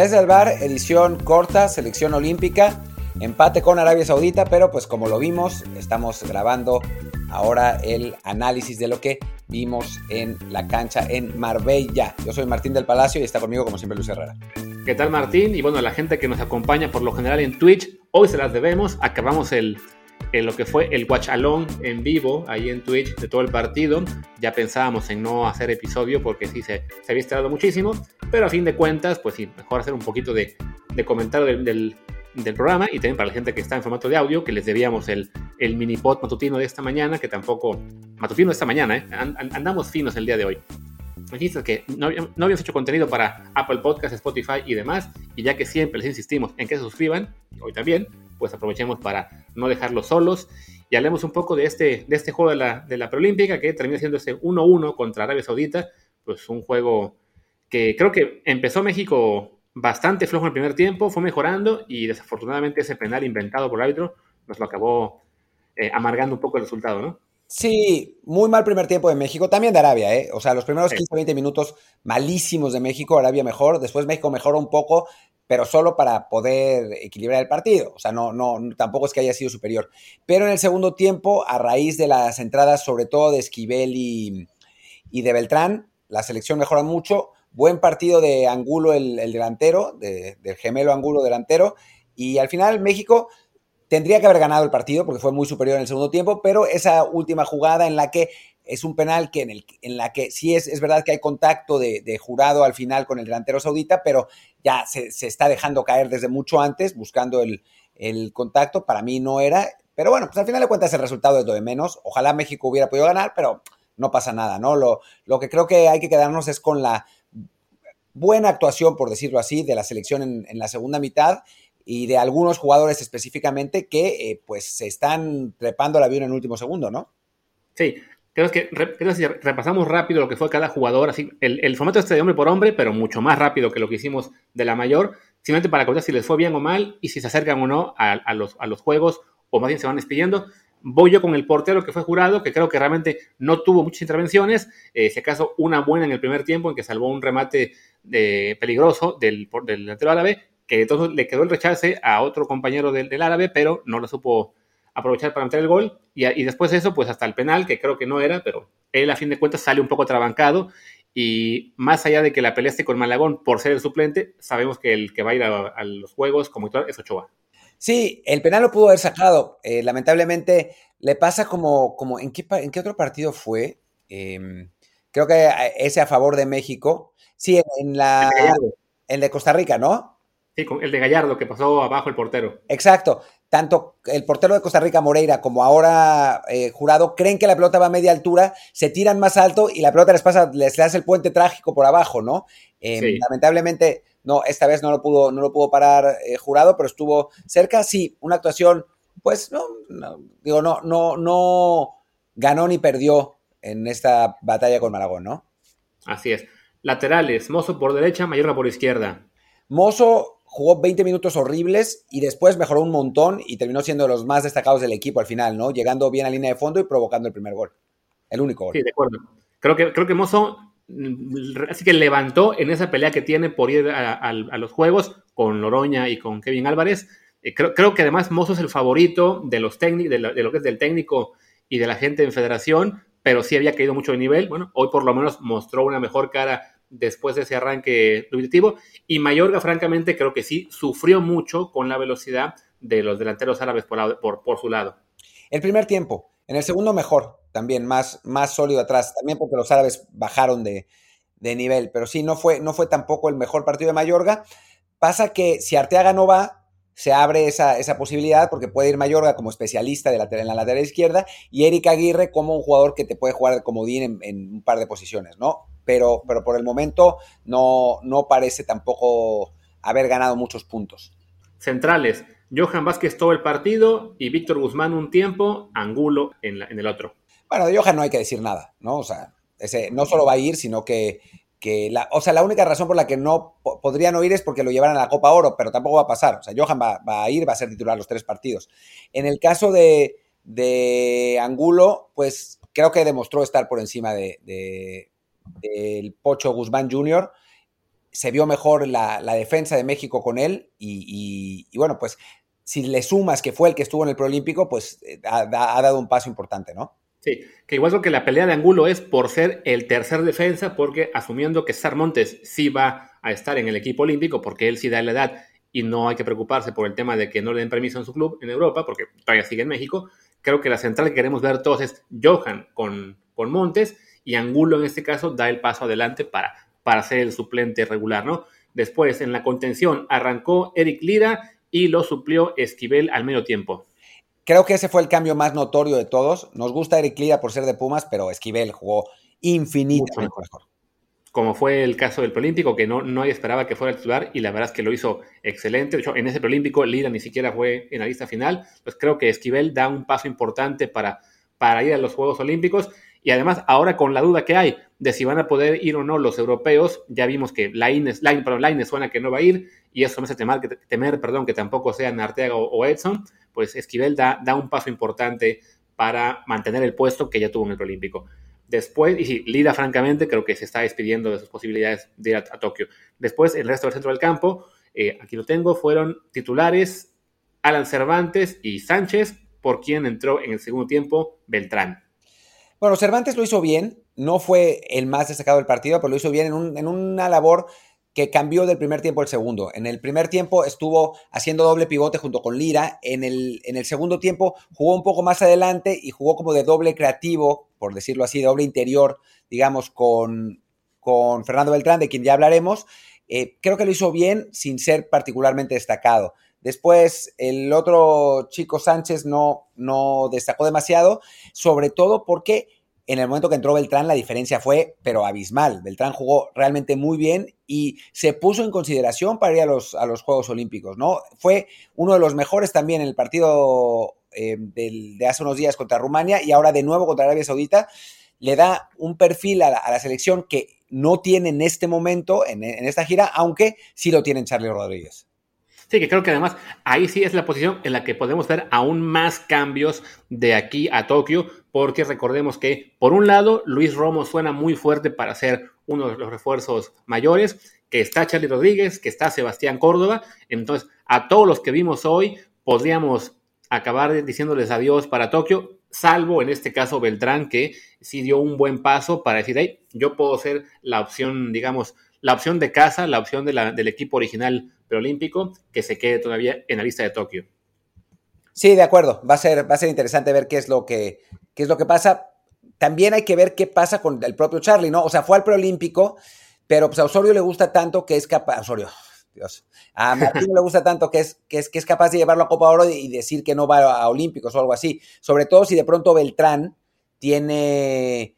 Desde el bar, edición corta, selección olímpica, empate con Arabia Saudita, pero pues como lo vimos, estamos grabando ahora el análisis de lo que vimos en la cancha en Marbella. Yo soy Martín del Palacio y está conmigo como siempre Luis Herrera. ¿Qué tal Martín? Y bueno, la gente que nos acompaña por lo general en Twitch, hoy se las debemos. Acabamos el, lo que fue el watch along en vivo ahí en Twitch de todo el partido. Ya pensábamos en no hacer episodio porque sí se, se había esperado muchísimo, pero a fin de cuentas, pues sí, mejor hacer un poquito de, de comentario del, del, del, programa y también para la gente que está en formato de audio, que les debíamos el, el mini pod matutino de esta mañana, que tampoco, matutino de esta mañana, ¿eh? andamos finos el día de hoy. Dijiste que no, no habíamos hecho contenido para Apple Podcast, Spotify y demás, y ya que siempre les insistimos en que se suscriban, hoy también, pues aprovechemos para no dejarlos solos y hablemos un poco de este, de este juego de la, de la preolímpica que termina siendo ese 1-1 contra Arabia Saudita, pues un juego que creo que empezó México bastante flojo en el primer tiempo, fue mejorando y desafortunadamente ese penal inventado por el árbitro nos lo acabó eh, amargando un poco el resultado, ¿no? Sí, muy mal primer tiempo de México, también de Arabia, ¿eh? O sea, los primeros 15, 20 minutos malísimos de México, Arabia mejor, después México mejoró un poco, pero solo para poder equilibrar el partido. O sea, no, no, tampoco es que haya sido superior. Pero en el segundo tiempo, a raíz de las entradas, sobre todo de Esquivel y, de Beltrán, la selección mejora mucho. Buen partido de Angulo, el, el delantero, de, del gemelo Angulo delantero. Y al final México tendría que haber ganado el partido porque fue muy superior en el segundo tiempo, pero esa última jugada en la que es un penal que en, el, en la que sí es, es verdad que hay contacto de, jurado al final con el delantero saudita, pero ya se, se está dejando caer desde mucho antes, buscando el, el, contacto. Para mí no era, pero bueno, pues al final de cuentas el resultado es lo de menos. Ojalá México hubiera podido ganar, pero no pasa nada, ¿no? Lo, lo que creo que hay que quedarnos es con la buena actuación, por decirlo así, de la selección en, la segunda mitad y de algunos jugadores específicamente que eh, pues se están trepando el avión en el último segundo, ¿no? Sí, creo que, que repasamos rápido lo que fue cada jugador, así, el, el, formato este de hombre por hombre, pero mucho más rápido que lo que hicimos de la mayor, simplemente para contar si les fue bien o mal y si se acercan o no a, los, a los juegos o más bien se van despidiendo. Voy yo con el portero que fue jurado, que creo que realmente no tuvo muchas intervenciones, eh, si acaso una buena en el primer tiempo en que salvó un remate de, peligroso del, del delantero árabe, que entonces le quedó el rechace a otro compañero del, del árabe, pero no lo supo aprovechar para meter el gol. Y, y, después de eso, pues hasta el penal, que creo que no era, pero él a fin de cuentas sale un poco trabancado. Y más allá de que la pelea esté con Malagón por ser el suplente, sabemos que el que va a ir a, a los juegos como titular es Ochoa. Sí, el penal lo pudo haber sacado. Eh, lamentablemente le pasa como, como ¿en, qué, ¿en qué otro partido fue? Eh, creo que ese a favor de México. Sí, en, en la... El de Costa Rica, ¿no? Sí, el de Gallardo, que pasó abajo el portero. Exacto. Tanto el portero de Costa Rica, Moreira, como ahora eh, Jurado, creen que la pelota va a media altura, se tiran más alto y la pelota les pasa, les, hace el puente trágico por abajo, ¿no? Eh, sí. Lamentablemente, no, esta vez no lo pudo, no lo pudo parar eh, Jurado, pero estuvo cerca. Sí, una actuación, pues, no, no, digo, no, no, no ganó ni perdió en esta batalla con Maragón, ¿no? Así es. Laterales, Mozo por derecha, Mayorga por izquierda. Mozo jugó 20 minutos horribles y después mejoró un montón y terminó siendo de los más destacados del equipo al final, ¿no? Llegando bien a línea de fondo y provocando el primer gol. El único gol. Sí, de acuerdo. Creo que, creo que Mozo así que levantó en esa pelea que tiene por ir a, a, los juegos con Loroña y con Kevin Álvarez. Eh, creo, creo, que además Mozo es el favorito de los técnicos, de, de lo que es del técnico y de la gente en federación, pero sí había caído mucho de nivel. Bueno, hoy por lo menos mostró una mejor cara después de ese arranque dubitativo. Y Mayorga, francamente, creo que sí sufrió mucho con la velocidad de los delanteros árabes por, su lado. El primer tiempo, en el segundo mejor, también más, más sólido atrás, también porque los árabes bajaron de, de, nivel, pero sí, no fue, no fue tampoco el mejor partido de Mayorga. Pasa que si Arteaga no va, se abre esa, esa posibilidad porque puede ir Mayorga como especialista de la, en la lateral izquierda y Eric Aguirre como un jugador que te puede jugar de comodín en, en un par de posiciones, ¿no? Pero, pero por el momento no, no parece tampoco haber ganado muchos puntos. Centrales, Johan Vázquez todo el partido y Víctor Guzmán un tiempo, Angulo en, la, en, el otro. Bueno, de Johan no hay que decir nada, ¿no? O sea, ese no solo va a ir, sino que, que la, o sea, la única razón por la que no po podría no ir es porque lo llevaran a la Copa Oro, pero tampoco va a pasar. O sea, Johan va, va a ir, va a ser titular los tres partidos. En el caso de, de Angulo, pues creo que demostró estar por encima de, de, del Pocho Guzmán Jr. se vio mejor la, defensa de México con él y, bueno, pues si le sumas que fue el que estuvo en el Proolímpico, pues eh, ha, dado un paso importante, ¿no? Sí, que igual lo que la pelea de Angulo es por ser el tercer defensa, porque asumiendo que César Montes sí va a estar en el equipo olímpico, porque él sí da la edad y no hay que preocuparse por el tema de que no le den permiso en su club en Europa, porque todavía sigue en México, creo que la central que queremos ver todos es Johan con, con Montes y Angulo en este caso da el paso adelante para para ser el suplente regular, ¿no? Después, en la contención, arrancó Eric Lira y lo suplió Esquivel al medio tiempo. Creo que ese fue el cambio más notorio de todos. Nos gusta Eric Lira por ser de Pumas, pero Esquivel jugó infinitamente mejor. Como fue el caso del Prolímpico, que no, no esperaba que fuera el titular y la verdad es que lo hizo excelente. De hecho, en ese Prolímpico Lira ni siquiera fue en la lista final. Pues creo que Esquivel da un paso importante para, para ir a los Juegos Olímpicos. Y además, ahora con la duda que hay de si van a poder ir o no los europeos, ya vimos que Laines, Line, Line suena que no va a ir, y eso me hace temer, que, temer perdón, que tampoco sean Arteaga o, Edson, pues Esquivel da, da, un paso importante para mantener el puesto que ya tuvo en el Olímpico. Después, y sí, Lira, francamente, creo que se está despidiendo de sus posibilidades de ir a, Tokio. Después, el resto del centro del campo, eh, aquí lo tengo, fueron titulares Alan Cervantes y Sánchez, por quien entró en el segundo tiempo Beltrán. Bueno, Cervantes lo hizo bien, no fue el más destacado del partido, pero lo hizo bien en, una labor que cambió del primer tiempo al segundo. En el primer tiempo estuvo haciendo doble pivote junto con Lira, en el, segundo tiempo jugó un poco más adelante y jugó como de doble creativo, por decirlo así, doble interior, digamos, con, con Fernando Beltrán, de quien ya hablaremos. Eh, creo que lo hizo bien sin ser particularmente destacado. Después, el otro chico Sánchez no, no destacó demasiado, sobre todo porque en el momento que entró Beltrán la diferencia fue, pero abismal. Beltrán jugó realmente muy bien y se puso en consideración para ir a los, a los Juegos Olímpicos, ¿no? Fue uno de los mejores también en el partido eh, de hace unos días contra Rumania y ahora de nuevo contra Arabia Saudita. Le da un perfil a la, selección que no tiene en este momento, en, en esta gira, aunque sí lo tiene Charlie Rodríguez. Sí, que creo que además ahí sí es la posición en la que podemos ver aún más cambios de aquí a Tokio, porque recordemos que, por un lado, Luis Romo suena muy fuerte para ser uno de los refuerzos mayores, que está Charlie Rodríguez, que está Sebastián Córdoba. Entonces, a todos los que vimos hoy, podríamos acabar diciéndoles adiós para Tokio, salvo en este caso Beltrán, que sí dio un buen paso para decir, hey, yo puedo ser la opción, digamos, la opción de casa, la opción del equipo original preolímpico que se quede todavía en la lista de Tokio. Sí, de acuerdo. Va a ser, va a ser interesante ver qué es lo que, qué es lo que pasa. También hay que ver qué pasa con el propio Charlie, ¿no? O sea, fue al preolímpico, pero pues a Osorio le gusta tanto que es capaz. Osorio, Dios. A Martín le gusta tanto que es, que es, que es capaz de llevarlo a Copa Oro y decir que no va a Olímpicos o algo así. Sobre todo si de pronto Beltrán tiene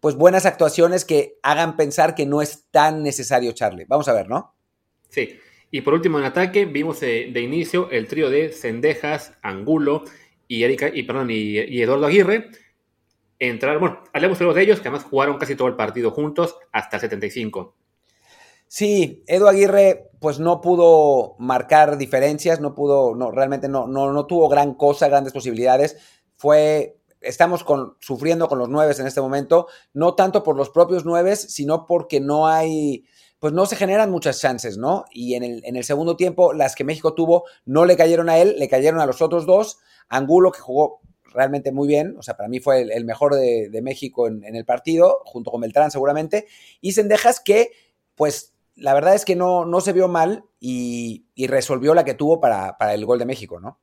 pues buenas actuaciones que hagan pensar que no es tan necesario Charlie. Vamos a ver, ¿no? Sí. Y por último, en ataque, vimos de, inicio el trío de Cendejas, Angulo y, Erika, y, perdón, y, Eduardo Aguirre. Entrar, bueno, hablemos de ellos, que además jugaron casi todo el partido juntos hasta el 75. Sí, Edu Aguirre pues no pudo marcar diferencias, no pudo, no, realmente no, no, no tuvo gran cosa, grandes posibilidades. Fue, estamos con, sufriendo con los nueves en este momento, no tanto por los propios nueves, sino porque no hay, pues no se generan muchas chances, ¿no? Y en el, en el segundo tiempo, las que México tuvo no le cayeron a él, le cayeron a los otros dos. Angulo, que jugó realmente muy bien, o sea, para mí fue el, mejor de, México en, el partido, junto con Beltrán seguramente. Y Sendejas, que, pues, la verdad es que no, no se vio mal y, resolvió la que tuvo para, el gol de México, ¿no?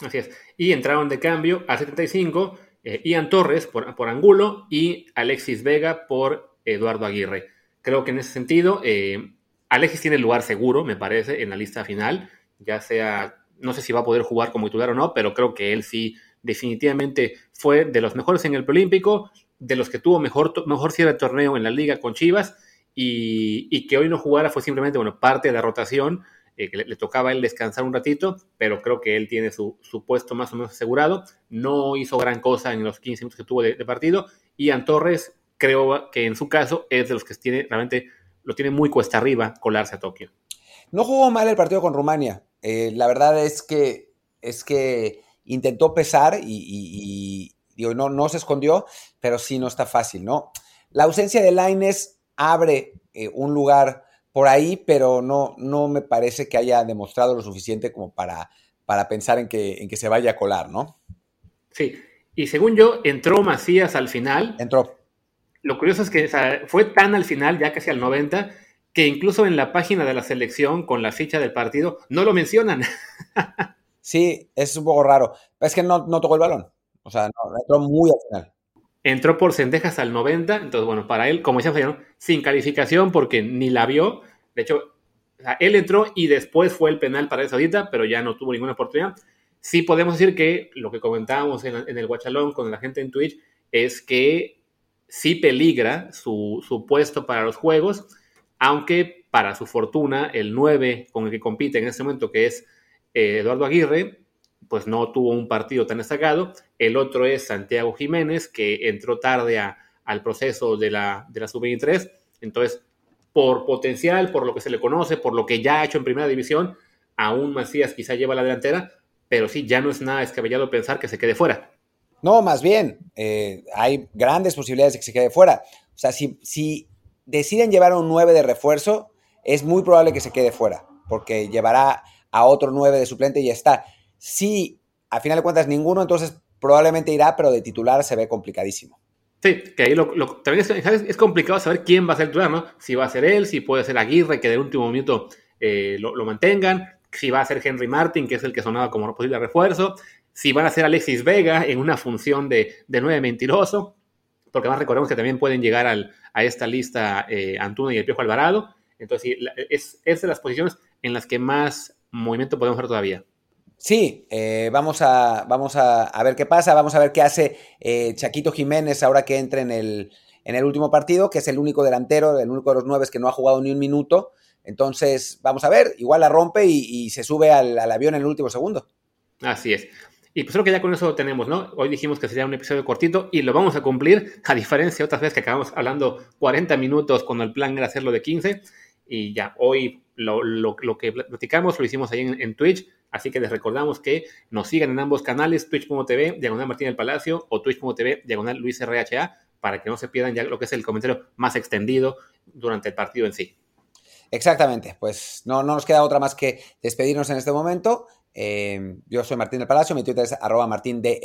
Así es. Y entraron de cambio a 75 eh, Ian Torres por, por Angulo y Alexis Vega por Eduardo Aguirre. Creo que en ese sentido, eh, Alexis tiene el lugar seguro, me parece, en la lista final, ya sea, no sé si va a poder jugar como titular o no, pero creo que él sí definitivamente fue de los mejores en el preolímpico, de los que tuvo mejor, mejor cierre de torneo en la liga con Chivas y, que hoy no jugara fue simplemente, bueno, parte de la rotación, eh, que le, tocaba a él descansar un ratito, pero creo que él tiene su, puesto más o menos asegurado. No hizo gran cosa en los 15 minutos que tuvo de, de partido. Ian Torres creo que en su caso es de los que tiene, realmente lo tiene muy cuesta arriba colarse a Tokio. No jugó mal el partido con Rumania. Eh, la verdad es que, es que intentó pesar y, no, no se escondió, pero sí no está fácil, ¿no? La ausencia de Laines abre eh, un lugar por ahí, pero no, no me parece que haya demostrado lo suficiente como para, para pensar en que, en que se vaya a colar, ¿no? Sí, y según yo, entró Macías al final. Entró. Lo curioso es que fue tan al final, ya casi al 90, que incluso en la página de la selección, con la ficha del partido, no lo mencionan. sí, es un poco raro. Es que no, no tocó el balón. O sea, no, entró muy al final. Entró por Sendejas al 90, entonces bueno, para él, como decíamos ¿no? sin calificación porque ni la vio. De hecho, él entró y después fue el penal para el Saudita, pero ya no tuvo ninguna oportunidad. Sí podemos decir que lo que comentábamos en, el Guachalón con la gente en Twitch es que sí peligra su, su, puesto para los juegos, aunque para su fortuna el 9 con el que compite en este momento, que es eh, Eduardo Aguirre, pues no tuvo un partido tan destacado. El otro es Santiago Jiménez, que entró tarde al proceso de la, de la sub-23. Entonces, por potencial, por lo que se le conoce, por lo que ya ha hecho en primera división, aún Macías quizá lleva la delantera, pero sí, ya no es nada descabellado pensar que se quede fuera. No, más bien, eh, hay grandes posibilidades de que se quede fuera. O sea, si, si deciden llevar un 9 de refuerzo, es muy probable que se quede fuera, porque llevará a otro 9 de suplente y ya está. Si a final de cuentas ninguno, entonces probablemente irá, pero de titular se ve complicadísimo. Sí, que ahí lo, también es, complicado saber quién va a ser titular, ¿no? Si va a ser él, si puede ser Aguirre, que de último minuto eh, lo, mantengan, si va a ser Henry Martin, que es el que sonaba como posible refuerzo, si van a ser Alexis Vega en una función de, de nueve mentiroso, porque además recordemos que también pueden llegar a esta lista eh, Antuno y el Piojo Alvarado. Entonces, es, es de las posiciones en las que más movimiento podemos ver todavía. Sí, eh, vamos, a, vamos a, ver qué pasa, vamos a ver qué hace eh, Chaquito Jiménez ahora que entre en el, en el último partido, que es el único delantero, el único de los nueve que no ha jugado ni un minuto. Entonces, vamos a ver, igual la rompe y, se sube al, avión en el último segundo. Así es. Y pues creo que ya con eso tenemos, ¿no? Hoy dijimos que sería un episodio cortito y lo vamos a cumplir, a diferencia de otras veces que acabamos hablando 40 minutos cuando el plan era hacerlo de 15. Y ya, hoy lo, que platicamos lo hicimos ahí en, Twitch, así que les recordamos que nos sigan en ambos canales, twitch.tv, diagonal Martín del Palacio, o twitch.tv, diagonal Luis RHA, para que no se pierdan ya lo que es el comentario más extendido durante el partido en sí. Exactamente, pues no, no nos queda otra más que despedirnos en este momento. Eh, yo soy Martín del Palacio, mi Twitter es arroba martindelp.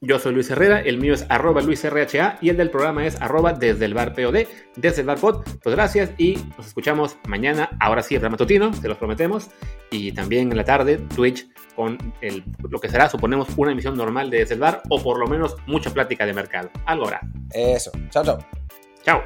Yo soy Luis Herrera, el mío es arroba luisrha y el del programa es arroba desde el bar POD, desde el bar pod. Pues gracias y nos escuchamos mañana, ahora sí, el matutino, te los prometemos, y también en la tarde, Twitch, con el, lo que será, suponemos, una emisión normal de desde el bar o por lo menos mucha plática de mercado. Algo hará. Eso. Chao, chao. Chao.